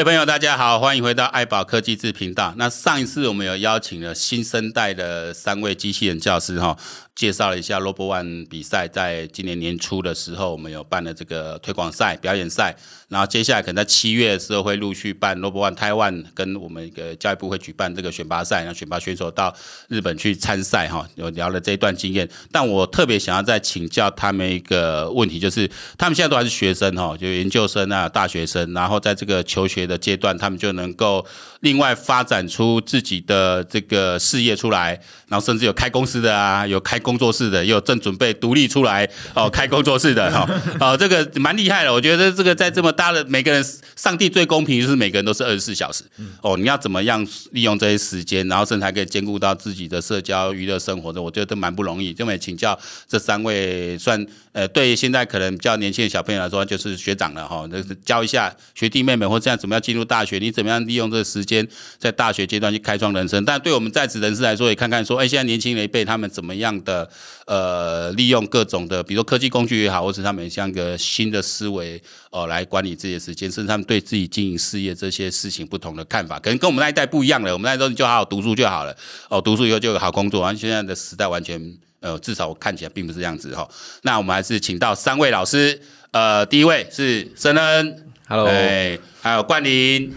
各位朋友，大家好，欢迎回到爱宝科技志频道。那上一次我们有邀请了新生代的三位机器人教师哈。介绍了一下 ROBO-ONE 比赛，在今年年初的时候，我们有办了这个推广赛、表演赛，然后接下来可能在七月的时候会陆续办 ROBO-ONE Taiwan，跟我们一个教育部会举办这个选拔赛，然后选拔选手到日本去参赛哈。有聊了这一段经验，但我特别想要再请教他们一个问题，就是他们现在都还是学生哈，就研究生啊、大学生，然后在这个求学的阶段，他们就能够另外发展出自己的这个事业出来，然后甚至有开公司的啊，有开公工作室的，也有正准备独立出来哦，开工作室的哈，哦，这个蛮厉害的。我觉得这个在这么大的每个人，上帝最公平就是每个人都是二十四小时哦。你要怎么样利用这些时间，然后甚至还可以兼顾到自己的社交娱乐生活的，我觉得都蛮不容易。就没请教这三位，算呃，对现在可能比较年轻的小朋友来说，就是学长了哈，就是教一下学弟妹妹或这样怎么样进入大学，你怎么样利用这个时间在大学阶段去开创人生。但对我们在职人士来说，也看看说，哎，现在年轻人一辈他们怎么样的。呃，利用各种的，比如说科技工具也好，或是他们像一个新的思维哦、来管理自己的时间，甚至他们对自己经营事业这些事情不同的看法，可能跟我们那一代不一样了。我们那一代就好好读书就好了，哦，读书以后就有好工作。而现在的时代完全，呃，至少我看起来并不是这样子哈、哦。那我们还是请到三位老师，呃，第一位是申恩，Hello，哎，还有冠霖。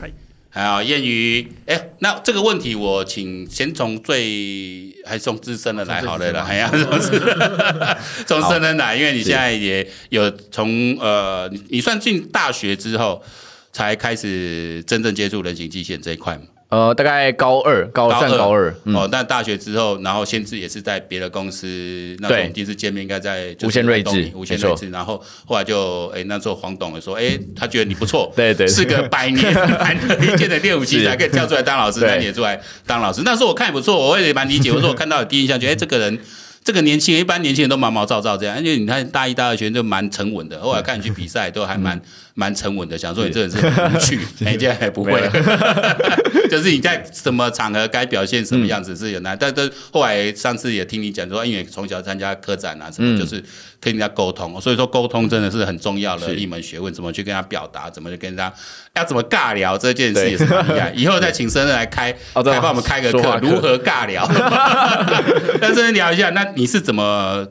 还有彦宇，哎、欸，那这个问题我请先从最还是从资深的来好了啦，哎呀，从 从资深来，因为你现在也有从呃，你算进大学之后才开始真正接触人形机器人这一块吗？呃，大概高二，高三高二，高二嗯、哦。但大学之后，然后先至也是在别的公司，那种第一次见面应该在无线睿智，无线睿智。然后后来就，哎，那时候黄董说，哎，他觉得你不错，对对，是个百年难得一见的练武奇才，可以跳出来当老师，那你也出来当老师。那时候我看也不错，我也蛮理解。我说我看到的第一印象，觉得哎，这个人。这个年轻人，一般年轻人都毛毛躁躁这样，而且你看大一、大二学生就蛮沉稳的，后来看你去比赛都还蛮、嗯、蛮沉稳的，想说你这人是很无趣，人家还不会，就是你在什么场合该表现什么样子是有难，嗯、但是后来上次也听你讲说，因为从小参加科展啊什么，就是跟人家沟通，所以说沟通真的是很重要的一门学问，怎么去跟他表达，怎么去跟他要怎么尬聊这件事也是很厉害。以后再请生日来开，来帮我们开个课，如何尬聊？跟申恩聊一下那。你是怎么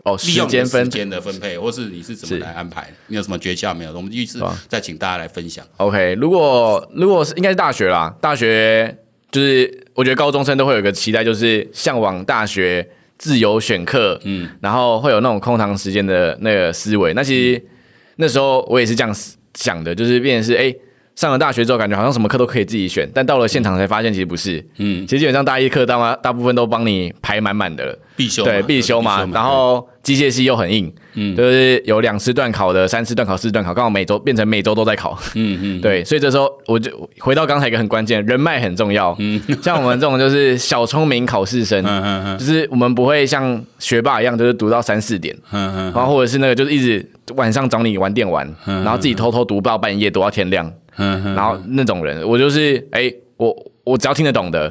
哦利用时间的分配，或是你是怎么来安排？你有什么诀窍没有？我们继续再请大家来分享。OK，如果如果是应该是大学啦，大学就是我觉得高中生都会有一个期待，就是向往大学自由选课，嗯，然后会有那种空堂时间的那个思维。那其实、嗯、那时候我也是这样想的，就是变成是哎。欸上了大学之后，感觉好像什么课都可以自己选，但到了现场才发现其实不是。嗯，其实基本上大一课大大部分都帮你排满满的了，必修对必修嘛。然后机械系又很硬，嗯，就是有两次段考的，三次段考，四次段考，刚好每周变成每周都在考。嗯嗯，对，所以这时候我就回到刚才一个很关键，人脉很重要。嗯，像我们这种就是小聪明考试生，嗯嗯嗯，就是我们不会像学霸一样，就是读到三四点，嗯嗯，然后或者是那个就是一直晚上找你玩电玩，然后自己偷偷读到半夜，读到天亮。然后那种人，我就是哎、欸，我我只要听得懂的，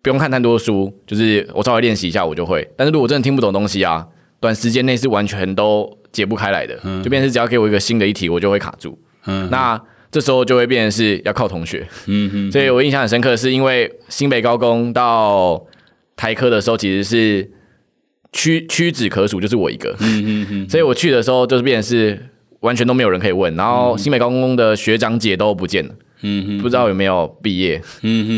不用看太多书，就是我稍微练习一下，我就会。但是如果真的听不懂东西啊，短时间内是完全都解不开来的，就变成是只要给我一个新的一题，我就会卡住。那这时候就会变成是要靠同学。所以我印象很深刻，是因为新北高工到台科的时候，其实是屈屈指可数，就是我一个。所以我去的时候就是变成是。完全都没有人可以问，然后新北高工的学长姐都不见了，不知道有没有毕业，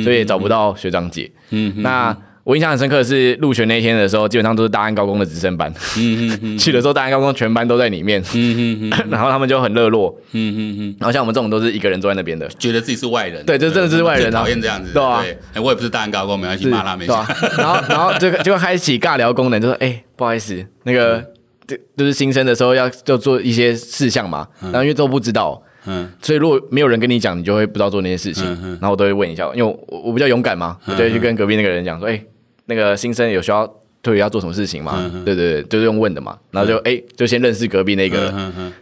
所以也找不到学长姐，那我印象很深刻的是入学那天的时候，基本上都是大安高工的直升班，嗯哼，去的时候大安高工全班都在里面，嗯哼，然后他们就很热络，嗯哼，然后像我们这种都是一个人坐在那边的，觉得自己是外人，对，就真的是外人，讨厌这样子，对啊，我也不是大安高工，没关系，骂他没事，然后然后就就开启尬聊功能，就说哎，不好意思，那个。就就是新生的时候要就做一些事项嘛，然后因为都不知道，嗯，所以如果没有人跟你讲，你就会不知道做那些事情，然后我都会问一下，因为我我比较勇敢嘛，我就会去跟隔壁那个人讲说，哎，那个新生有需要特别要做什么事情吗？对对对，就是用问的嘛，然后就哎就先认识隔壁那个，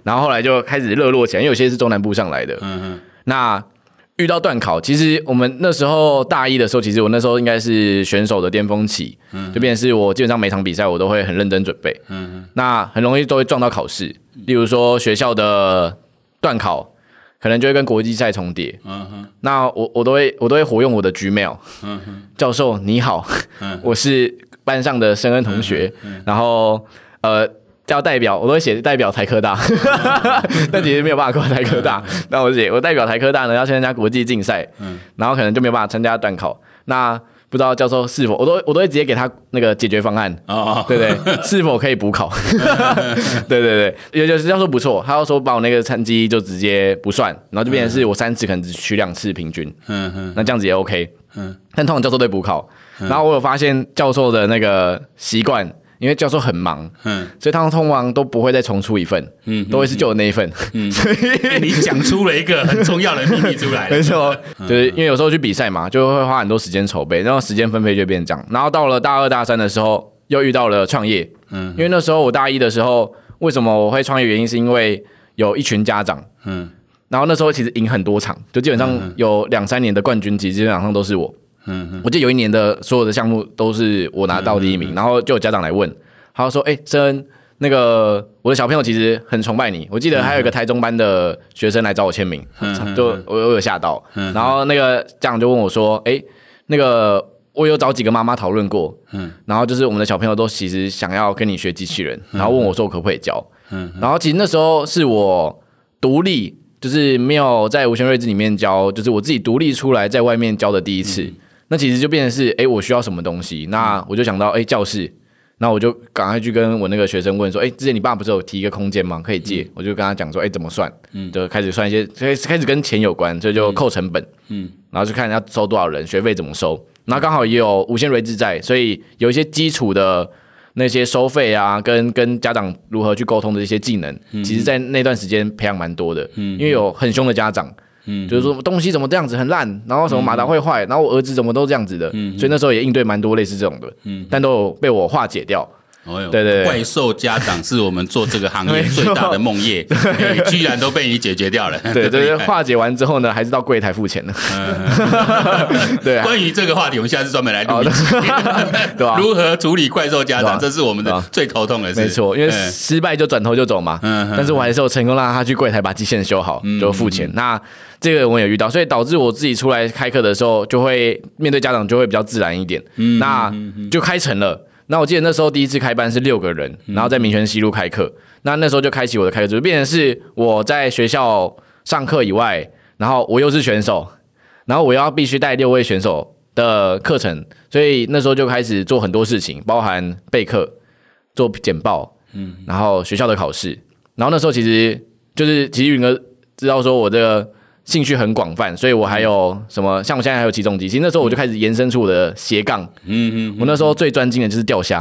然后后来就开始热络起来，因为有些是中南部上来的，那。遇到段考，其实我们那时候大一的时候，其实我那时候应该是选手的巅峰期，嗯，就变成是我基本上每场比赛我都会很认真准备，嗯，那很容易都会撞到考试，例如说学校的段考，可能就会跟国际赛重叠。嗯哼，那我我都会我都会活用我的 Gmail。嗯哼，教授你好，嗯、我是班上的申恩同学。然后呃，叫代表我都会写代表台科大，但其实没有办法过台科大。那我写我代表台科大呢，要去参加国际竞赛。嗯，然后可能就没有办法参加段考。那不知道教授是否，我都我都会直接给他那个解决方案，哦、对，对对，是否可以补考？对对对，有有是教授不错，他要说把我那个成绩就直接不算，然后就变成是我三次可能只取两次平均，嗯嗯，那这样子也 OK，嗯，但通常教授对补考，然后我有发现教授的那个习惯。因为教授很忙，嗯，所以他们通常都不会再重出一份，嗯，都会是旧的那一份，嗯，所以你讲出了一个很重要的秘密出来，没错，就是因为有时候去比赛嘛，就会花很多时间筹备，然后时间分配就变这样，然后到了大二大三的时候，又遇到了创业，嗯，因为那时候我大一的时候，为什么我会创业？原因是因为有一群家长，嗯，然后那时候其实赢很多场，就基本上有两三年的冠军，其实基本上都是我。嗯，我记得有一年的所有的项目都是我拿到第一名，然后就有家长来问，他说：“哎，申恩，那个我的小朋友其实很崇拜你。我记得还有一个台中班的学生来找我签名，就我我有吓到。然后那个家长就问我说：‘哎，那个我有找几个妈妈讨论过，嗯，然后就是我们的小朋友都其实想要跟你学机器人，然后问我说我可不可以教？嗯，然后其实那时候是我独立，就是没有在无限睿智里面教，就是我自己独立出来在外面教的第一次。”那其实就变成是，哎，我需要什么东西？那我就想到，哎，教室。那我就赶快去跟我那个学生问说，哎，之前你爸不是有提一个空间吗？可以借？嗯、我就跟他讲说，哎，怎么算？嗯，就开始算一些，开始开始跟钱有关，所以就扣成本。嗯，然后就看要收多少人，学费怎么收。然后刚好也有无限睿智在，所以有一些基础的那些收费啊，跟跟家长如何去沟通的一些技能，嗯、其实在那段时间培养蛮多的。嗯，因为有很凶的家长。嗯，就是说东西怎么这样子很烂，然后什么马达会坏，然后我儿子怎么都这样子的，嗯，所以那时候也应对蛮多类似这种的，嗯，但都有被我化解掉。哦哟，对对，怪兽家长是我们做这个行业 最大的梦魇，居然都被你解决掉了。对对，化解完之后呢，还是到柜台付钱的。对，关于这个话题，我们下次专门来录一集，对吧？如何处理怪兽家长，这是我们的最头痛的事。没错，因为失败就转头就走嘛。嗯，但是我还是有成功让他去柜台把机器人修好，就付钱。那这个我也遇到，所以导致我自己出来开课的时候，就会面对家长就会比较自然一点。嗯，那就开成了。那我记得那时候第一次开班是六个人，然后在民权西路开课。嗯、那那时候就开启我的开课，就变成是我在学校上课以外，然后我又是选手，然后我要必须带六位选手的课程，所以那时候就开始做很多事情，包含备课、做简报，嗯，然后学校的考试。然后那时候其实就是其实云哥知道说我这个。兴趣很广泛，所以我还有什么？像我现在还有起重机。其实那时候我就开始延伸出我的斜杠。嗯嗯。我那时候最专精的就是钓虾。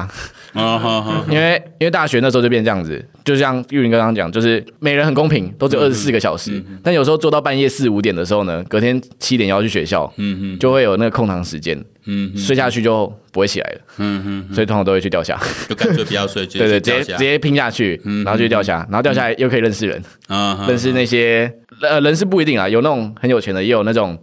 啊哈哈。因为因为大学那时候就变这样子，就像玉林刚刚讲，就是每人很公平，都只有二十四个小时。但有时候做到半夜四五点的时候呢，隔天七点要去学校，嗯嗯，就会有那个空堂时间，嗯，睡下去就不会起来了，嗯嗯，所以通常都会去钓虾，就干脆不要睡，对对，直接直接拼下去，然后去钓虾，然后钓下来又可以认识人，啊，认识那些。呃，人是不一定啊，有那种很有钱的，也有那种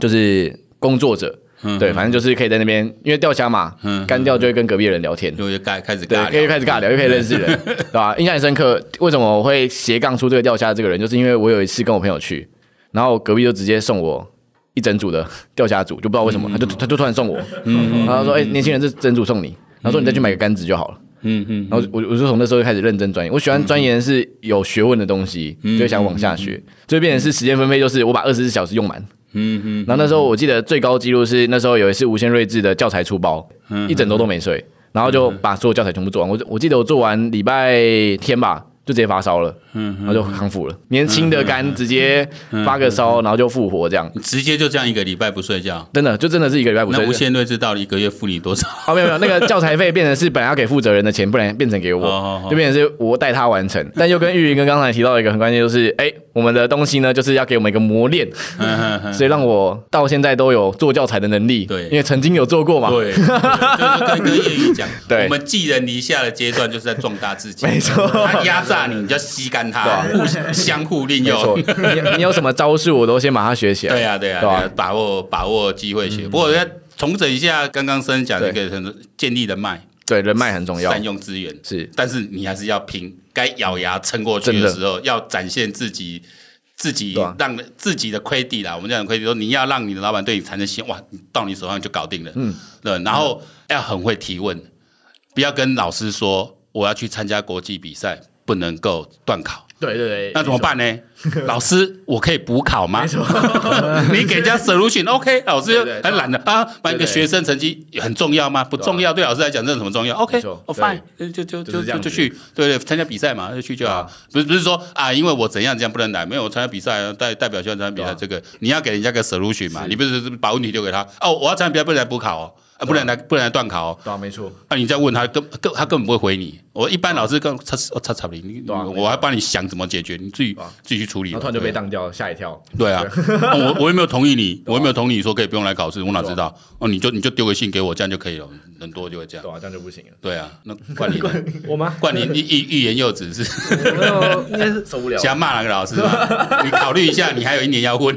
就是工作者，嗯、对，反正就是可以在那边，因为钓虾嘛，嗯，干钓就会跟隔壁的人聊天，就会开开始对，可以开始尬聊，又可以认识人，对吧？印象很深刻。为什么我会斜杠出这个钓虾这个人，就是因为我有一次跟我朋友去，然后隔壁就直接送我一整组的钓虾组，就不知道为什么，他就他就突然送我，嗯，然后说，哎、欸，年轻人，这整组送你，然后说你再去买个杆子就好了。嗯嗯，然后我我就从那时候就开始认真钻研，我喜欢钻研是有学问的东西，就想往下学，就变成是时间分配，就是我把二十四小时用满。嗯嗯，然后那时候我记得最高纪录是那时候有一次无限睿智的教材出包，一整周都没睡，然后就把所有教材全部做完。我我记得我做完礼拜天吧。就直接发烧了，嗯，然后就康复了。年轻的肝直接发个烧，然后就复活，这样。直接就这样一个礼拜不睡觉，真的就真的是一个礼拜不睡觉。那无限睿智到底一个月付你多少？哦，没有没有，那个教材费变成是本来要给负责人的钱，不然变成给我，就变成是我带他完成。但又跟玉云跟刚才提到一个很关键，就是哎，我们的东西呢，就是要给我们一个磨练，所以让我到现在都有做教材的能力。对，因为曾经有做过嘛。对，就是跟跟叶宇讲，对，我们寄人篱下的阶段就是在壮大自己。没错，他压榨。你，你就吸干他，互相互利用。你你有什么招数，我都先把它学起来。对呀对呀，把握把握机会学。不过我要重整一下刚刚申讲的一个建立人脉，对人脉很重要，善用资源是。但是你还是要拼，该咬牙撑过去的时候，要展现自己自己让自己的亏地啦，我们这样的亏地说，你要让你的老板对你产生信，哇，到你手上就搞定了。嗯，对，然后要很会提问，不要跟老师说我要去参加国际比赛，不能够断考。对对对，那怎么办呢？老师，我可以补考吗？你给人家 solution，OK？老师很懒的啊，把一个学生成绩很重要吗？不重要，对老师来讲这什么重要？OK，我 fine，就就就就就去，对对，参加比赛嘛，就去就好。不是不是说啊，因为我怎样怎样不能来，没有我参加比赛代代表学校参加比赛，这个你要给人家个 solution 嘛，你不是把问题丢给他哦，我要参加比赛不能来补考哦。啊，不然来，不然来断考哦。对啊，没错。那你再问他，根根他根本不会回你。我一般老师跟他他差不赢，你我还帮你想怎么解决，你自己自己去处理。突然就被当掉，吓一跳。对啊，我我又没有同意你，我又没有同意你说可以不用来考试，我哪知道？哦，你就你就丢个信给我，这样就可以了。人多就会这样。对啊，这样就不行了。对啊，那 冠霖，我吗？冠霖欲欲言又止是？没有，应该是受不了。想骂哪个老师吗？你考虑一下，你还有一年要混。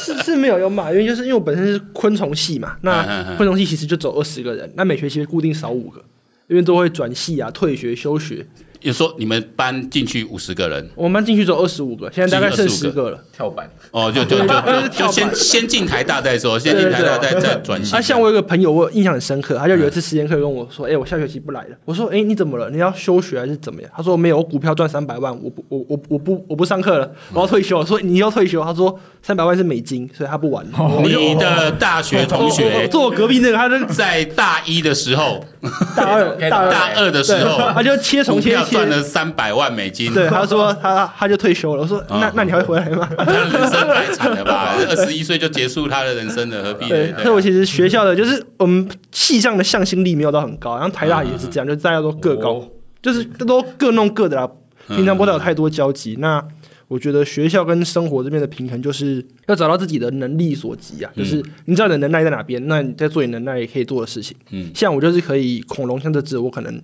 是是没有要骂，因为就是因为我本身是昆虫系嘛，那昆虫系其实就走二十个人，那每学期固定少五个，因为都会转系啊、退学、休学。有说你们班进去五十个人，我们班进去只有二十五个，现在大概剩十个了。跳板哦，就就就 就先先进台大再说，先进台大再再转型。啊，像我有个朋友，我印象很深刻，他就有一次实验课跟我说：“哎，我下学期不来了。”我说：“哎，你怎么了？你要休学还是怎么样？”他说：“没有，我股票赚三百万，我不我我我不我不上课了，我要退休。”说：“你要退休？”他说：“三百万是美金，所以他不玩了。”你的大学同学坐我隔壁那个，他是在大一的时候，大二大二的时候，他就切从切赚了三百。万美金，对，他说他他就退休了。我说那那你还会回来吗？他人生太惨了吧，二十一岁就结束他的人生了，何必？对，所以我其实学校的就是我们系上的向心力没有到很高，然后台大也是这样，就大家都各高，就是都各弄各的啦，平常不会有太多交集。那我觉得学校跟生活这边的平衡，就是要找到自己的能力所及啊，就是你知道你的能耐在哪边，那你在做你能耐也可以做的事情。嗯，像我就是可以恐龙像这只，我可能。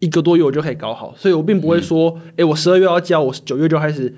一个多月我就可以搞好，所以我并不会说，哎、嗯欸，我十二月要交，我九月就开始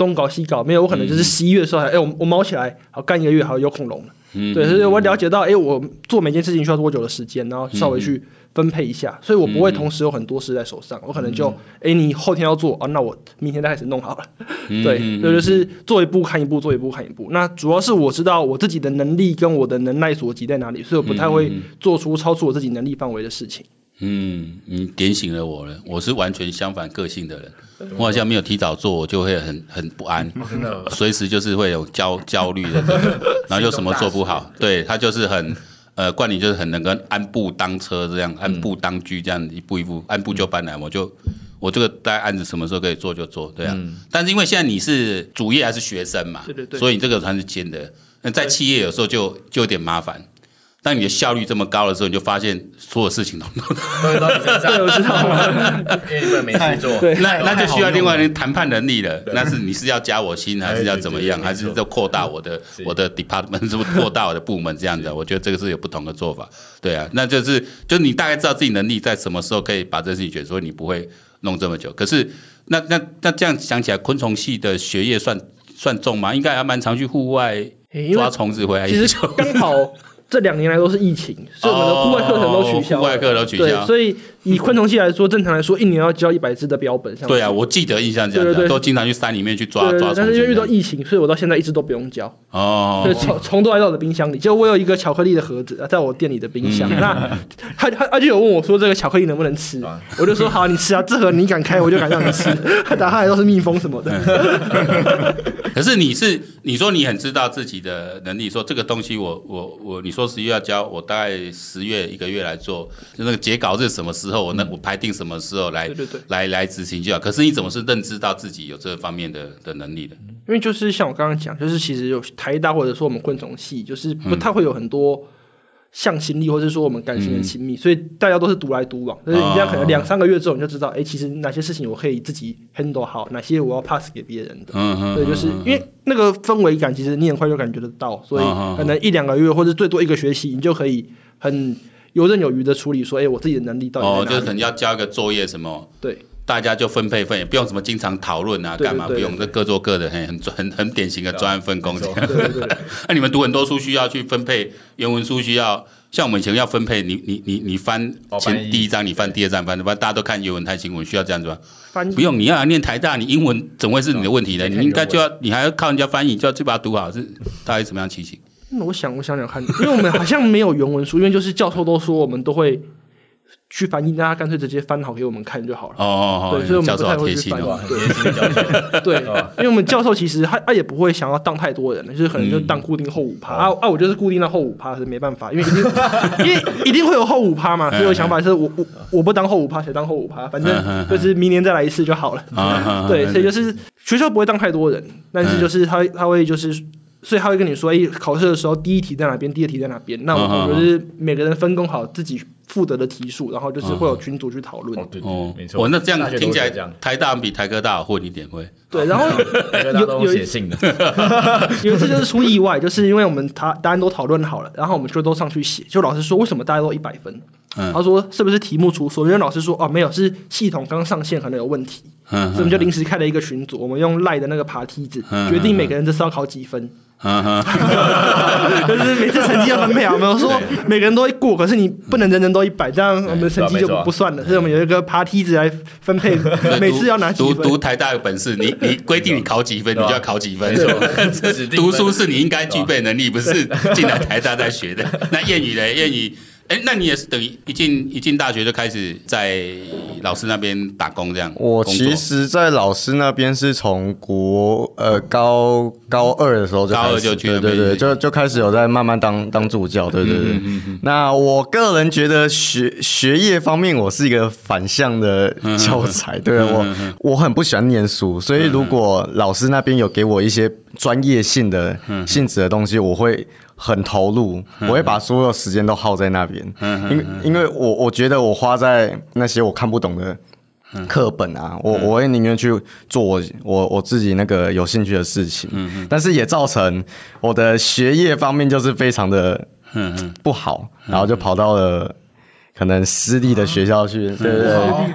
东搞西搞，没有，我可能就是十一月的时候，哎、欸，我我忙起来，好干一个月，好有恐龙了。嗯，对，所以我了解到，哎、欸，我做每件事情需要多久的时间，然后稍微去分配一下，所以我不会同时有很多事在手上，我可能就，哎、欸，你后天要做啊，那我明天再开始弄好了。对，所以就是做一步看一步，做一步看一步。那主要是我知道我自己的能力跟我的能耐所及在哪里，所以我不太会做出超出我自己能力范围的事情。嗯，你点醒了我了。我是完全相反个性的人，我好像没有提早做，我就会很很不安，随时就是会有焦焦虑的，然后又什么做不好。对，他就是很呃，冠霖就是很能够按部当车这样，按部当居这样一步一步按部就班来。我就我这个大概案子什么时候可以做就做，对啊。但是因为现在你是主业还是学生嘛，对对对，所以你这个算是兼的。那在企业有时候就就有点麻烦。当你的效率这么高的时候，你就发现所有事情都 都都到你身上。对，我知道，因为你们没事做。对，那那就需要另外人谈判能力了。那是你是要加我薪，还是要怎么样？还是要扩大我的我的 department，是不是扩大我的部门这样子？我觉得这个是有不同的做法。对啊，那就是就你大概知道自己能力在什么时候可以把这事情解决，所以你不会弄这么久。可是那那那这样想起来，昆虫系的学业算算重吗？应该还蛮常去户外抓虫子回来。其实 刚好。这两年来都是疫情，所以我们的户外课程都取消。户外课都取消。对，所以以昆虫系来说，正常来说一年要交一百只的标本。对啊，我记得印象这样，对对，都经常去山里面去抓抓虫。但是因为遇到疫情，所以我到现在一直都不用交。哦。所以虫虫都来到我的冰箱里，就我有一个巧克力的盒子在我店里的冰箱。那他他他就有问我说，这个巧克力能不能吃？我就说好，你吃啊，这盒你敢开，我就敢让你吃。他 打开来都是蜜蜂什么的。可是你是你说你很知道自己的能力，说这个东西我我我你说。说十月要交，我大概十月一个月来做，就那个截稿是什么时候，我那我排定什么时候来，对对对，来来执行就好。可是你怎么是认知到自己有这方面的的能力的？因为就是像我刚刚讲，就是其实有台大或者说我们昆虫系，就是不太会有很多。向心力，或者说我们感情很亲密，嗯、所以大家都是独来独往。但是你这样可能两三个月之后，你就知道，哎、其实哪些事情我可以自己 handle 好，哪些我要 pass 给别人的。嗯嗯。对，就是因为那个氛围感，其实你很快就感觉得到，所以可能一两个月或者最多一个学期，你就可以很游刃有余的处理说，哎、欸，我自己的能力到底。哦，就是可能要交一个作业什么。对。大家就分配分，也不用什么经常讨论啊，干嘛不用？这各做各的，很很很很典型的专案分工这样。那 你们读很多书需要去分配原文书，需要像我们以前要分配，你你你你翻前第一章，你翻第二章，翻，反正大家都看原文、台新闻，需要这样子吗？翻不用，你要念台大，你英文怎么会是你的问题呢？你应该就要，你还要靠人家翻译，就要去把它读好，是大概什么样情形？那我想，我想想看，因为我们好像没有原文书，因为就是教授都说我们都会。去翻译，大家干脆直接翻好给我们看就好了。哦哦哦，对，所以我们不太会去翻译。对，因为我们教授其实他他也不会想要当太多人，就是可能就当固定后五趴、嗯、啊啊，我就是固定到后五趴是没办法，因为一定因为一定会有后五趴嘛，所以我想法是我我我不当后五趴，谁当后五趴？反正就是明年再来一次就好了。对，所以就是学校不会当太多人，但是就是他他会就是。所以他会跟你说，哎，考试的时候第一题在哪边，第二题在哪边。那我们就是每个人分工好自己负责的题数，然后就是会有群组去讨论。哦，对，没错。哦，那这样听起来，台大比台科大混一点会。对，然后 有有写信的，有一次就是出意外，就是因为我们答答案都讨论好了，然后我们就都上去写，就老师说为什么大家都一百分？他说是不是题目出错？因为老师说哦没有，是系统刚上线可能有问题。所以我们就临时开了一个群组，我们用赖的那个爬梯子决定每个人这次要考几分。嗯哼，就是每次成绩要分配啊，我们说每个人都会过，可是你不能人人都一百，这样我们的成绩就不算了。所以我们有一个爬梯子来分配，每次要拿几分。读读台大有本事，你你规定你考几分，你就要考几分。读书是你应该具备能力，不是进来台大在学的。那谚语呢？谚语。哎，那你也是等于一进一进大学就开始在老师那边打工这样？我其实，在老师那边是从国呃高高二的时候就开始，高二就去对对对，就就开始有在慢慢当当助教，对对对。嗯嗯嗯、那我个人觉得学学业方面，我是一个反向的教材，嗯、对我我很不喜欢念书，所以如果老师那边有给我一些专业性的性质的东西，我会。很投入，我会把所有时间都耗在那边，因为因为我我觉得我花在那些我看不懂的课本啊，我我会宁愿去做我我我自己那个有兴趣的事情，但是也造成我的学业方面就是非常的不好，然后就跑到了。可能私立的学校去，对对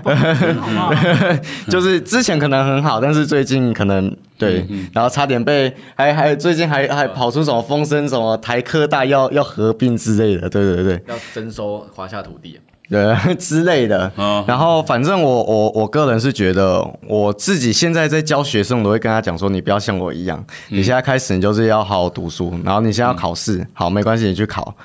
对，就是之前可能很好，但是最近可能对，然后差点被还还最近还还跑出什么风声，什么台科大要要合并之类的，对对对，要征收华夏土地，对 之类的。然后反正我我我个人是觉得，我自己现在在教学生，我都会跟他讲说，你不要像我一样，你现在开始你就是要好好读书，然后你现在要考试，好没关系，你去考。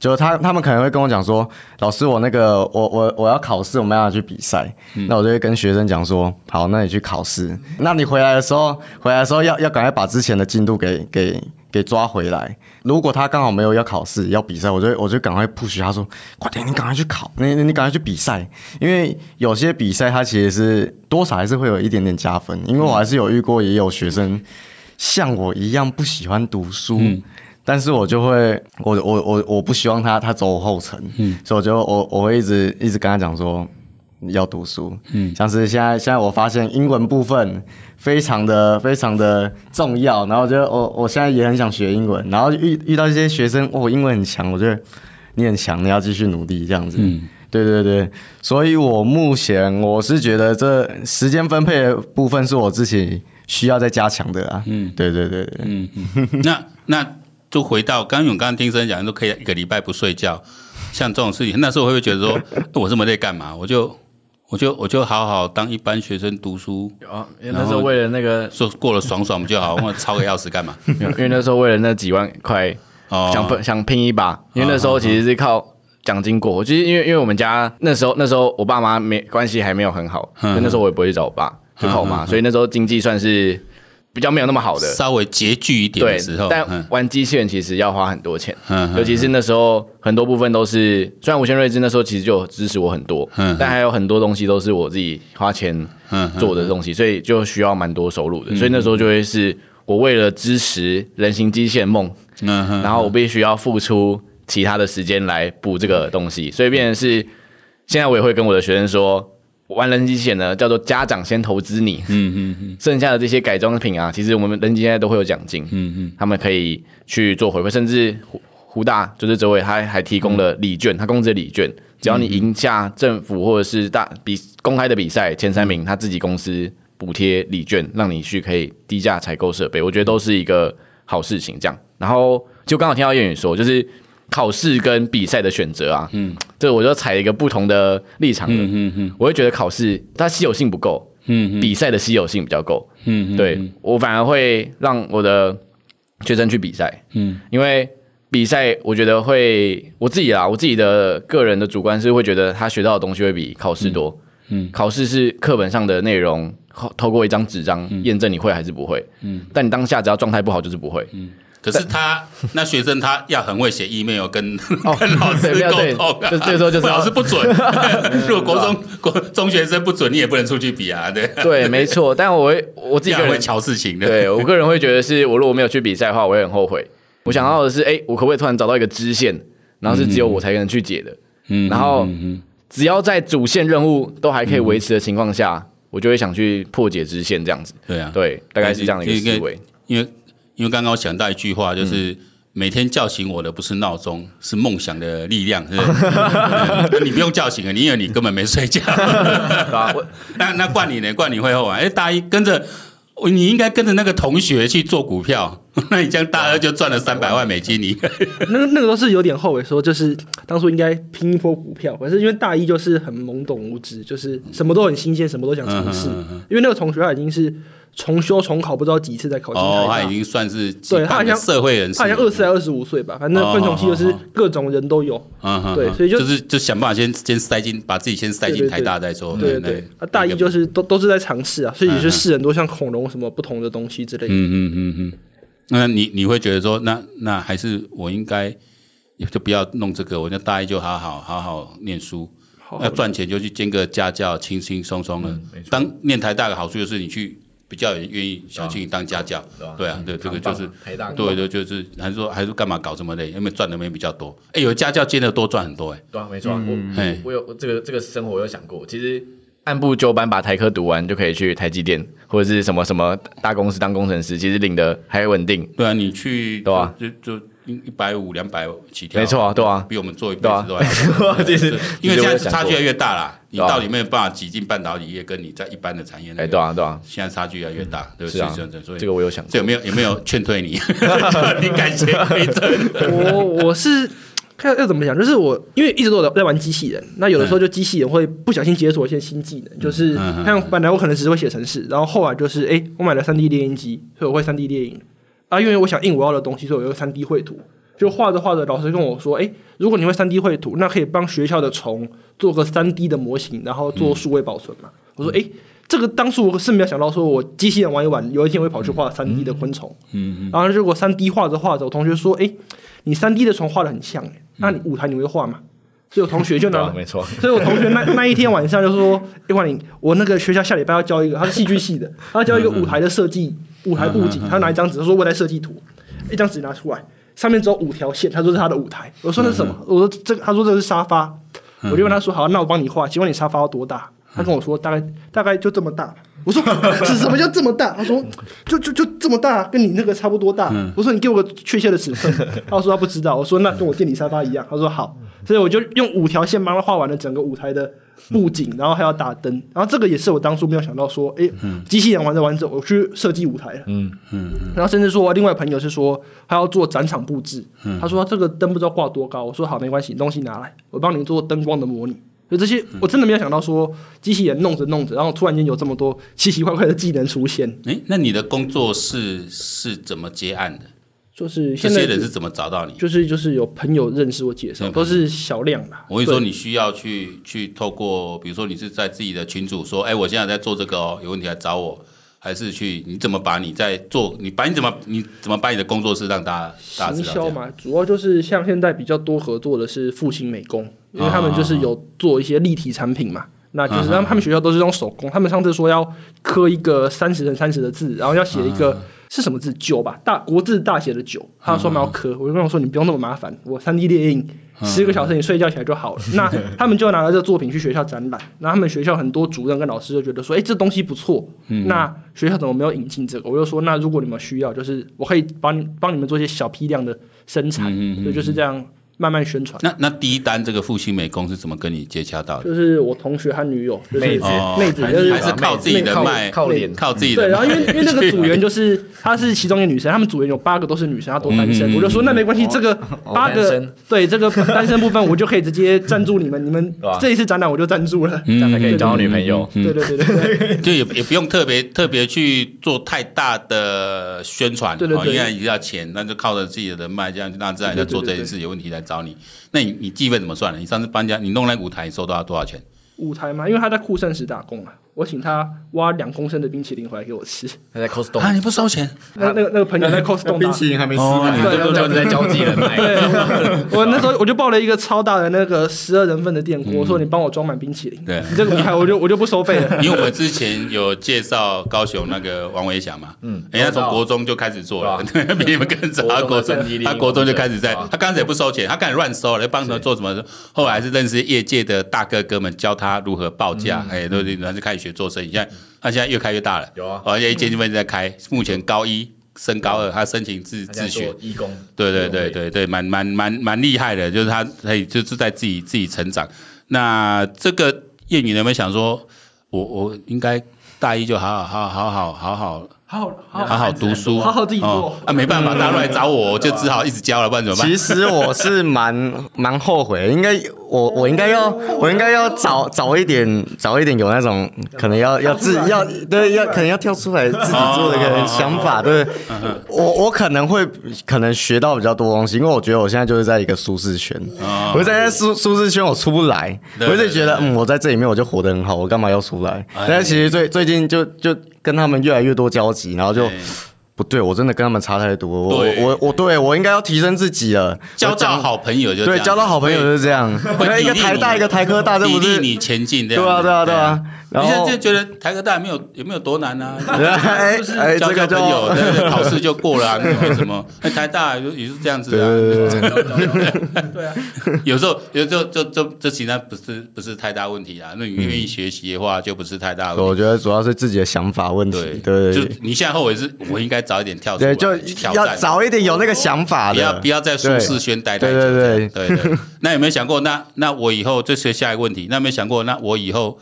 就他他们可能会跟我讲说，老师我那个我我我要考试，我们要去比赛，嗯、那我就会跟学生讲说，好，那你去考试，那你回来的时候，回来的时候要要赶快把之前的进度给给给抓回来。如果他刚好没有要考试要比赛，我就我就赶快 push 他说，快点，你赶快去考，你你赶快去比赛，因为有些比赛它其实是多少还是会有一点点加分，因为我还是有遇过也有学生像我一样不喜欢读书。嗯但是我就会，我我我我不希望他他走我后尘，嗯，所以我就我我会一直一直跟他讲说要读书，嗯，像是现在现在我发现英文部分非常的非常的重要，然后我就我我现在也很想学英文，然后遇遇到一些学生，哦，英文很强，我觉得你很强，你要继续努力这样子，嗯，对对对，所以我目前我是觉得这时间分配的部分是我自己需要再加强的啊，嗯，对对对对，嗯，那那。就回到刚勇，刚刚听生讲都可以一个礼拜不睡觉，像这种事情，那时候我会不会觉得说，我这么累干嘛？我就我就我就好好当一般学生读书。啊，因为那时候为了那个说过了爽爽不就好？我抄个钥匙干嘛？因为那时候为了那几万块，想拼想拼一把。因为那时候其实是靠奖金过。其实因为因为我们家那时候那时候我爸妈没关系还没有很好，所以那时候我也不会去找我爸，就靠我妈。所以那时候经济算是。比较没有那么好的，稍微拮据一点的时候，但玩机器人其实要花很多钱，嗯、尤其是那时候很多部分都是，虽然无限睿智那时候其实就支持我很多，嗯、但还有很多东西都是我自己花钱做的东西，所以就需要蛮多收入的，所以那时候就会是我为了支持人形机器人梦，嗯、然后我必须要付出其他的时间来补这个东西，所以变成是现在我也会跟我的学生说。玩人机器人呢，叫做家长先投资你，嗯嗯嗯，剩下的这些改装品啊，其实我们人机现在都会有奖金，嗯嗯，他们可以去做回馈，甚至胡胡大就是这位，他还提供了礼券，他公司的礼券，只要你赢下政府或者是大比公开的比赛前三名，他自己公司补贴礼券，让你去可以低价采购设备，我觉得都是一个好事情。这样，然后就刚好听到谚语说，就是。考试跟比赛的选择啊，嗯，这我就采一个不同的立场的，嗯嗯嗯，我会觉得考试它稀有性不够，嗯，比赛的稀有性比较够，嗯，对我反而会让我的学生去比赛，嗯，因为比赛我觉得会我自己啦，我自己的个人的主观是会觉得他学到的东西会比考试多，嗯，考试是课本上的内容，透过一张纸张验证你会还是不会，嗯，但你当下只要状态不好就是不会，嗯。可是他那学生他要很会写 email 跟 跟老师 沟通，就这时候就是老师不准。如果国中国中学生不准，你也不能出去比啊，对。对，没错。但我会我自己个人会乔事情的。对我个人会觉得是，我如果没有去比赛的话，我会很后悔。我想到的是，哎，我可不可以突然找到一个支线，然后是只有我才能去解的？嗯。然后只要在主线任务都还可以维持的情况下，我就会想去破解支线这样子。对啊，对，大概是这样的一个思维，因为。因为刚刚我想到一句话，就是每天叫醒我的不是闹钟，是梦想的力量。是是 你不用叫醒了，你以为你根本没睡觉。那那冠你呢？冠你会后悔？哎，大一跟着你应该跟着那个同学去做股票，那你这样大二就赚了三百万美金。你那个那个都是有点后悔，说就是当初应该拼一波股票，可是因为大一就是很懵懂无知，就是什么都很新鲜，什么都想尝试。因为那个同学他已经是。重修重考不知道几次才考进台大。哦，他已经算是对他好像社会人士，他好像二十还二十五岁吧，反正分重期就是各种人都有。嗯，对，所以就就是就想办法先先塞进，把自己先塞进台大再说。对对对，啊，大一就是都都是在尝试啊，所以也是试很多像恐龙什么不同的东西之类的。嗯嗯嗯嗯。那你你会觉得说，那那还是我应该就不要弄这个，我就大一就好好好好念书，要赚钱就去兼个家教，轻轻松松的。当念台大的好处就是你去。比较也愿意想请你当家教，对啊，对，这个就是，对对，就是还是说还是干嘛搞这么累？因为赚的没比较多。哎，有家教兼的多赚很多，哎，对啊，没错，我我有这个这个生活我有想过，其实按部就班把台科读完就可以去台积电或者是什么什么大公司当工程师，其实领的还稳定。对啊，你去对啊，就就。一百五两百起跳，没错啊，对啊，比我们做一辈子都还好。其实，因为现在差距越来越大啦，你到底没有办法挤进半导体业，跟你在一般的产业，哎，对啊，对啊，现在差距越来越大，对不对？所以这个我有想，这有没有有没有劝退你？你感谢 我我是看要怎么讲，就是我因为一直都有在玩机器人，那有的时候就机器人会不小心解锁一些新技能，就是像本来我可能只是会写程式，然后后来就是哎，我买了三 D 猎鹰机，所以我会三 D 列印。啊，因为我想印我要的东西，所以我有个三 D 绘图，就画着画着，老师跟我说：“哎，如果你会三 D 绘图，那可以帮学校的虫做个三 D 的模型，然后做数位保存嘛。嗯”我说：“哎，这个当初我是没有想到，说我机器人玩一玩，有一天我会跑去画三 D 的昆虫。嗯”嗯嗯。然后如果三 D 画着画着，我同学说：“哎，你三 D 的虫画的很像，那你舞台你会画吗？”所以我同学就拿，没错。所以我同学那那一天晚上就说：“哎，冠霖，我那个学校下礼拜要教一个，他是戏剧系的，他要教一个舞台的设计，舞台布景，他拿一张纸，他说我在设计图。”一张纸拿出来，上面只有五条线。他说是他的舞台。我说那是什么？我说这个。他说这是沙发。我就问他说：“好，那我帮你画。请问你沙发要多大？”他跟我说：“大概大概就这么大。”我说：“是什么叫这么大？” 他说：“就就就这么大，跟你那个差不多大。”我说：“你给我个确切的尺寸。”他说他不知道。我说：“那跟我店里沙发一样。”他说：“好。”所以我就用五条线帮他画完了整个舞台的布景，然后还要打灯，然后这个也是我当初没有想到说，哎，机器人玩着玩着，我去设计舞台了，嗯嗯，然后甚至说我另外朋友是说他要做展场布置，他说这个灯不知道挂多高，我说好没关系，东西拿来，我帮你做灯光的模拟，所以这些我真的没有想到说机器人弄着弄着，然后突然间有这么多奇奇怪怪的技能出现。哎，那你的工作室是怎么接案的？就是这些人是怎么找到你？就是就是有朋友认识我介绍，都是小量啦。我跟你说，你需要去去透过，比如说你是在自己的群组说，哎，我现在在做这个哦，有问题来找我，还是去你怎么把你在做，你把你怎么你怎么把你的工作室让大家大家知道？行销嘛，主要就是像现在比较多合作的是复兴美工，因为他们就是有做一些立体产品嘛，那就是他们他们学校都是用手工，他们上次说要刻一个三十乘三十的字，然后要写一个。是什么字？九吧，大国字大写的九。他说我们要刻，我就跟他说，你不用那么麻烦，我三 D 列印十个小时，你睡觉起来就好了。那他们就拿了这个作品去学校展览，那他们学校很多主任跟老师就觉得说，哎，这东西不错。那学校怎么没有引进这个？我就说，那如果你们需要，就是我可以帮你帮你们做一些小批量的生产，所以就是这样慢慢宣传。那那第一单这个复兴美工是怎么跟你接洽到的？就是我同学和女友，就是、妹子，妹子就是还是靠自己的脉，靠脸，靠自己的。对，然后因为因为那个组员 就是她是其中一个女生，他们组员有八个都是女生，她都单身，我就说那没关系，这个八个对这个单身部分我就可以直接赞助你们，你们 这一次展览我就赞助了，这样才可以交女朋友。对对对对，就也也不用特别特别去做太大的宣传，对对对，应该也要钱，那就靠着自己的人脉，这样那自然就做这件事，有问题来找你。那你你计费怎么算呢？你上次搬家，你弄那舞台，你收到多少钱？舞台嘛，因为他在酷盛时打工啊。我请他挖两公升的冰淇淋回来给我吃。他在 Costco 啊，你不收钱？那那个那个朋友在 Costco 冰淇淋还没吃，对对对，在交际人脉。对，我那时候我就报了一个超大的那个十二人份的电锅，我说你帮我装满冰淇淋。对，你这个厉害，我就我就不收费了。因为我们之前有介绍高雄那个王维祥嘛，嗯，人家从国中就开始做了，比你们更早。他国中他国中就开始在，他刚开始也不收钱，他开始乱收了，帮他做什么？后来是认识业界的大哥哥们，教他如何报价，哎，对对，然后就开始学做生意。现在他现在越开越大了，有啊，而且一间就在开，目前高一升高二，他申请自自学义工，对对对对对，蛮蛮蛮蛮厉害的，就是他可以就是在自己自己成长。那这个谚语有没有想说，我我应该大一就好好好好好好好。好好好好读书，好好自己做啊！没办法，大家都来找我，我就只好一直教了，不然怎么办？其实我是蛮蛮后悔，应该我我应该要我应该要早早一点早一点有那种可能要要自要对要可能要跳出来自己做的一个想法，对，我我可能会可能学到比较多东西，因为我觉得我现在就是在一个舒适圈，我在舒舒适圈我出不来，我就觉得嗯，我在这里面我就活得很好，我干嘛要出来？但是其实最最近就就。跟他们越来越多交集，然后就不对，我真的跟他们差太多。我我我对我应该要提升自己了，交到好朋友就对，交到好朋友就是这样。一个台大，一个台科大，这不是你前进。对啊，对啊，对啊。然后你现在就觉得台科大没有有没有多难啊，就是交个朋友考试就过了，为什么？那 台大也是这样子啊。对啊，有时候有时候这这这其实不是不是太大问题啊。那你愿意学习的话，就不是太大问题。我觉得主要是自己的想法问题。对对，就你现在后悔是，我应该早一点跳出来，就要早一点有那个想法，不要不要在舒适圈待太久。对对对对。那有没有想过，那那我以后这是下一个问题？那有没有想过，那我以后？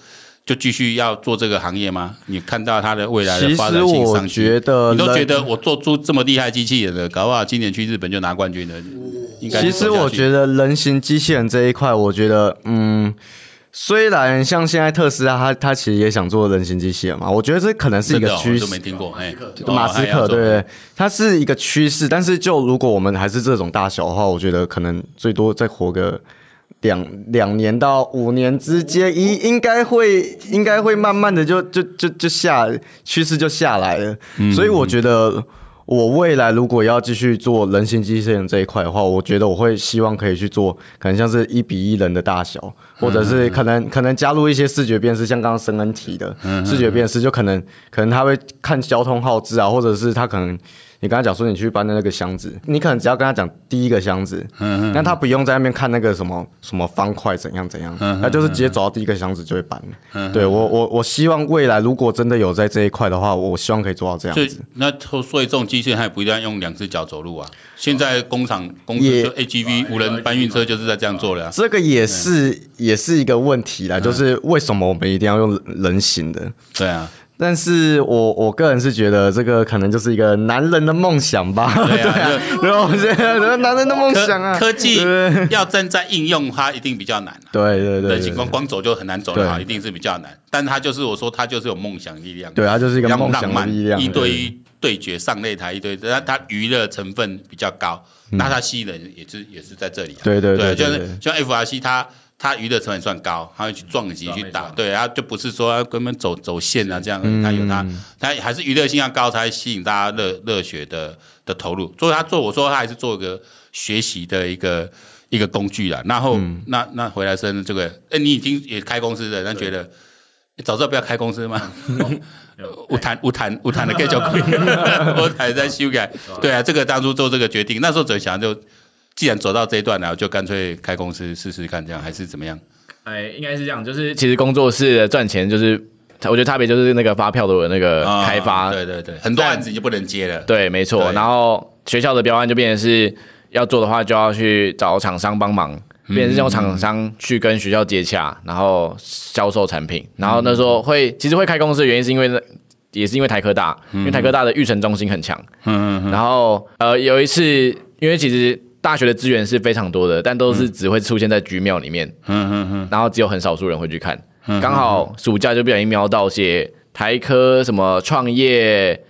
就继续要做这个行业吗？你看到它的未来的发展性上去，觉得你都觉得我做出这么厉害机器人的，搞不好今年去日本就拿冠军了。应该。其实我觉得人形机器人这一块，我觉得，嗯，虽然像现在特斯拉，它它其实也想做人形机器人嘛，我觉得这可能是一个趋势。都没听过，哎，马斯克，对对，它是一个趋势。但是就如果我们还是这种大小的话，我觉得可能最多再活个。两两年到五年之间，应应该会应该会慢慢的就就就就下趋势就下来了，嗯、所以我觉得我未来如果要继续做人形机器人这一块的话，我觉得我会希望可以去做，可能像是一比一人的大小，或者是可能可能加入一些视觉辨识，像刚刚申恩提的视觉辨识，就可能可能他会看交通号志啊，或者是他可能。你跟他讲说，你去搬的那个箱子，你可能只要跟他讲第一个箱子，嗯嗯，但他不用在那边看那个什么什么方块怎样怎样，嗯，他就是直接走到第一个箱子就会搬。嗯，对我我我希望未来如果真的有在这一块的话，我希望可以做到这样子。那所以这种机器人它也不一定要用两只脚走路啊。现在工厂公司就 AGV 无人搬运车就是在这样做的。这个也是也是一个问题啦，就是为什么我们一定要用人形的？对啊。但是我我个人是觉得这个可能就是一个男人的梦想吧，对啊，然后我觉得男人的梦想啊，科技要真在应用，它一定比较难。对对对，情况光走就很难走的话，一定是比较难。但他就是我说，他就是有梦想力量，对，它就是一个梦想的力量，一对一对决上擂台一堆，它它娱乐成分比较高，那它吸引人也是也是在这里。对对对，就是像 FRC 它。他娱乐成本算高，他会去撞击去打，对，他就不是说根本走走线啊这样，他有他，他还是娱乐性要高才吸引大家热热血的的投入。所以他做，我说他还是做一个学习的一个一个工具啦。然后那那回来生这个，哎，你已经也开公司了，那觉得早知道不要开公司吗？我谈我谈我谈的更久，我还在修改。对啊，这个当初做这个决定，那时候怎么想就。既然走到这一段了，就干脆开公司试试看，这样还是怎么样？哎，应该是这样，就是其实工作室赚钱，就是我觉得差别就是那个发票的那个开发，对对对，很多案子就不能接了。对，没错。然后学校的标案就变成是要做的话，就要去找厂商帮忙，变成是用厂商去跟学校接洽，然后销售产品。然后那时候会，其实会开公司的原因是因为，也是因为台科大，因为台科大的育成中心很强。嗯嗯。然后呃，有一次，因为其实大学的资源是非常多的，但都是只会出现在居庙里面。嗯嗯嗯。然后只有很少数人会去看。刚好暑假就不小心瞄到些台科什么创业。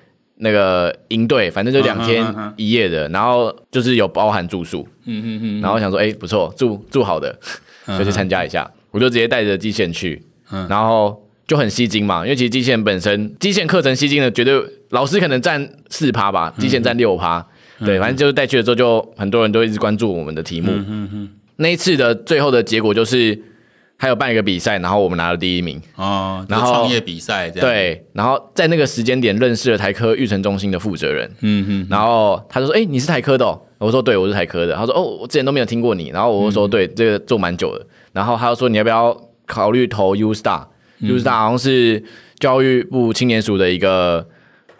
那个营队，反正就两天一夜的，然后就是有包含住宿，嗯嗯嗯，然后想说，哎，不错，住住好的，就去参加一下，我就直接带着机器人去，然后就很吸睛嘛，因为其实机器人本身，机器人课程吸睛的绝对，老师可能占四趴吧，机器人占六趴，对，反正就是带去了之后，就很多人都一直关注我们的题目，那一次的最后的结果就是。还有办一个比赛，然后我们拿了第一名哦，然后创业比赛这样对，然后在那个时间点认识了台科育成中心的负责人，嗯哼，然后他就说：“哎，你是台科的哦？”我说：“对，我是台科的。”他说：“哦，我之前都没有听过你。”然后我就说：“对，这个做蛮久的。”然后他就说：“你要不要考虑投 U Star？U Star 好像是教育部青年署的一个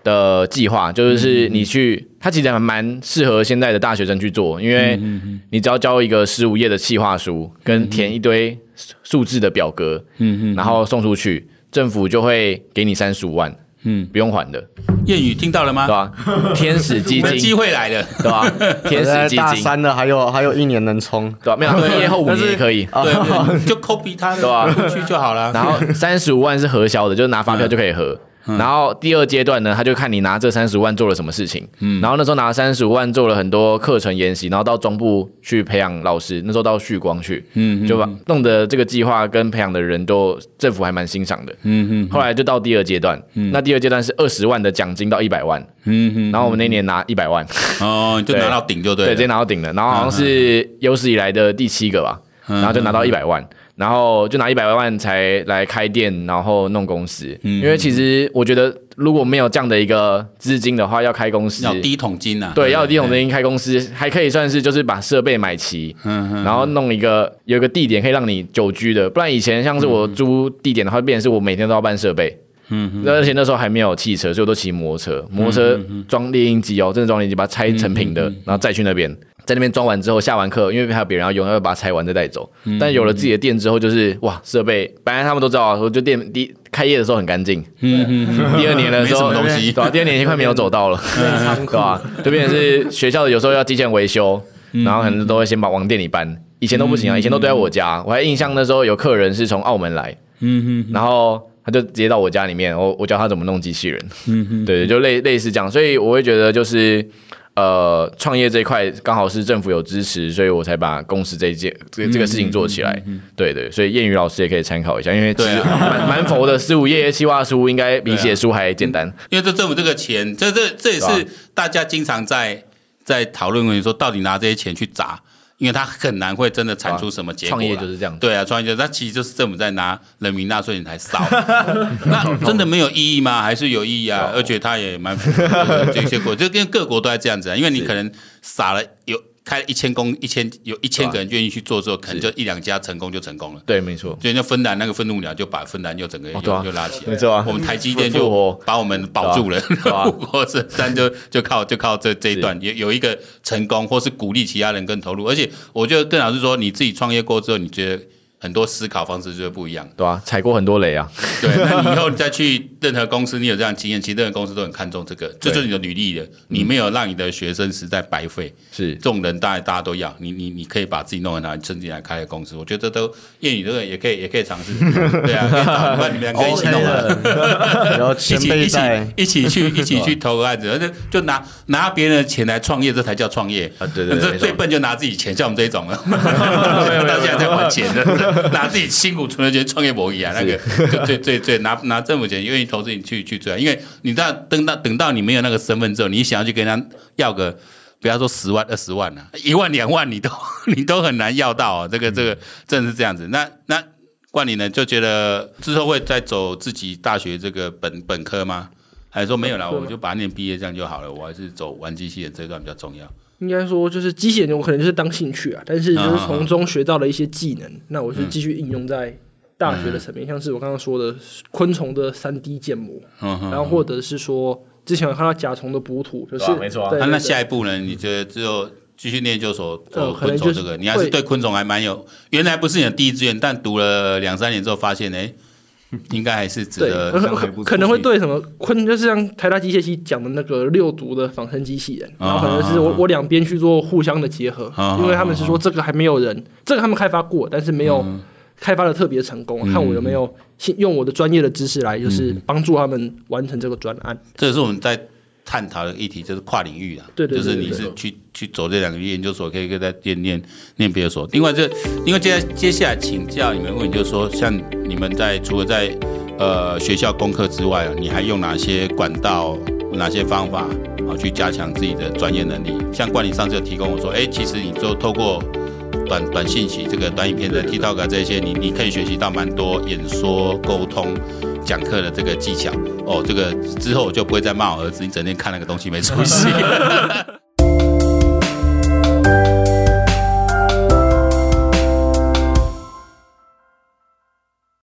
的计划，就是你去，它其实还蛮适合现在的大学生去做，因为你只要交一个十五页的企划书，跟填一堆。数字的表格，嗯嗯，然后送出去，政府就会给你三十五万，嗯，不用还的。谚语听到了吗？对吧？天使基金，机会来了，对吧？天使基金，大三的还有还有一年能冲，对吧？没有，毕业后五年也可以，对，就 copy 他的，对吧？去就好了。然后三十五万是核销的，就是拿发票就可以核。然后第二阶段呢，他就看你拿这三十万做了什么事情。嗯，然后那时候拿三十五万做了很多课程研习，然后到中部去培养老师。那时候到旭光去，嗯，就把弄得这个计划跟培养的人都政府还蛮欣赏的。嗯嗯。后来就到第二阶段，那第二阶段是二十万的奖金到一百万。嗯嗯。然后我们那年拿一百万。哦，就拿到顶就对。对，直接拿到顶了。然后好像是有史以来的第七个吧。然后就拿到一百万。然后就拿一百万才来开店，然后弄公司。嗯，因为其实我觉得如果没有这样的一个资金的话，要开公司要第一桶金啊。对，要有第一桶金开公司，还可以算是就是把设备买齐，嗯，然后弄一个有一个地点可以让你久居的。不然以前像是我租地点的话，变成是我每天都要搬设备。嗯，而且那时候还没有汽车，所以我都骑摩托车，摩托车装猎鹰机哦，真的装猎鹰机，把它拆成品的，然后再去那边。在那边装完之后，下完课，因为还有别人要用，要把它拆完再带走。嗯、但有了自己的店之后，就是哇，设备本来他们都知道，我就店第开业的时候很干净。嗯嗯嗯。第二年的时候，东西对吧？第二年已经快没有走到了，对吧？就变成是学校的有时候要机器人维修，然后可能都会先把往店里搬。以前都不行啊，以前都堆在我家。我还印象那时候有客人是从澳门来，嗯嗯，然后他就直接到我家里面，我我教他怎么弄机器人。嗯嗯，对，就类类似这样，所以我会觉得就是。呃，创业这一块刚好是政府有支持，所以我才把公司这一件这这个事情做起来。嗯嗯嗯、对对，所以谚语老师也可以参考一下，因为其实蛮蛮佛的，十五页计划书应该比写书还简单。因为这政府这个钱，这这这也是大家经常在在讨论，问题说到底拿这些钱去砸。因为他很难会真的产出什么结果。创业就是这样。对啊，创业就是，他其实就是政府在拿人民纳税人来烧，那真的没有意义吗？还是有意义啊？而且他也蛮符合这些国，就跟各国都在这样子啊。因为你可能撒了有。开了一千公一千有一千个人愿意去做之后，可能就一两家成功就成功了。对，没错。所以那芬兰那个愤怒鸟就把芬兰又整个又就拉起来。没错。我们台积电就把我们保住了。护国神山就就靠就靠这这一段有有一个成功，或是鼓励其他人更投入。而且我觉得更老是说，你自己创业过之后，你觉得。很多思考方式就会不一样，对啊，踩过很多雷啊。对，那你以后你再去任何公司，你有这样经验，其实任何公司都很看重这个，这就是你的履历的。你没有让你的学生实在白费，是这种人，大家大家都要。你你你可以把自己弄很好，你趁机来开个公司，我觉得都谚语这个也可以也可以尝试。对啊，可以找你们两个一起弄了，一起一起一起去一起去 投个案子，而且就拿拿别人的钱来创业，这才叫创业啊！对对，这最笨就拿自己钱，像我们这一种了，到现在在还钱的。拿自己辛苦存的钱创业博弈啊，那个就最最最拿拿政府钱愿意投资你去去追，因为你到等到等到你没有那个身份之后，你想要去跟人家要个，不要说十万二十万了，一万两万你都 你都很难要到啊，这个这个真的是这样子。那那冠霖呢，就觉得之后会再走自己大学这个本本科吗？还是说没有了，我就把它念毕业这样就好了？我还是走玩机器人这一段比较重要。应该说，就是机器人，我可能就是当兴趣啊，但是就是从中学到了一些技能，那我就继续应用在大学的层面，像是我刚刚说的昆虫的三 D 建模，然后或者是说之前有看到甲虫的补土，就是没错。那那下一步呢？你觉得只有继续念研究所昆虫这个，你还是对昆虫还蛮有，原来不是你的第一志愿，但读了两三年之后发现，哎，应该还是值得。可能会对什么昆，就是像台大机械系讲的那个六足的仿生机器人，然后可能是我我两边去做互相的结合，因为他们是说这个还没有人，这个他们开发过，但是没有开发的特别成功，看我有没有用我的专业的知识来，就是帮助他们完成这个专案。这是我们在。探讨的议题就是跨领域啊，对对，就是你是去去走这两个研究所，可以跟在念念念别的所。另外，这因为接接下来请教你们问题，就是说，像你们在除了在呃学校功课之外啊，你还用哪些管道、哪些方法啊去加强自己的专业能力？像冠霖上次有提供我说，哎，其实你就透过短短信息、这个短影片的 TikTok 这些，你你可以学习到蛮多演说沟通。讲课的这个技巧哦，这个之后我就不会再骂我儿子，你整天看那个东西没出息。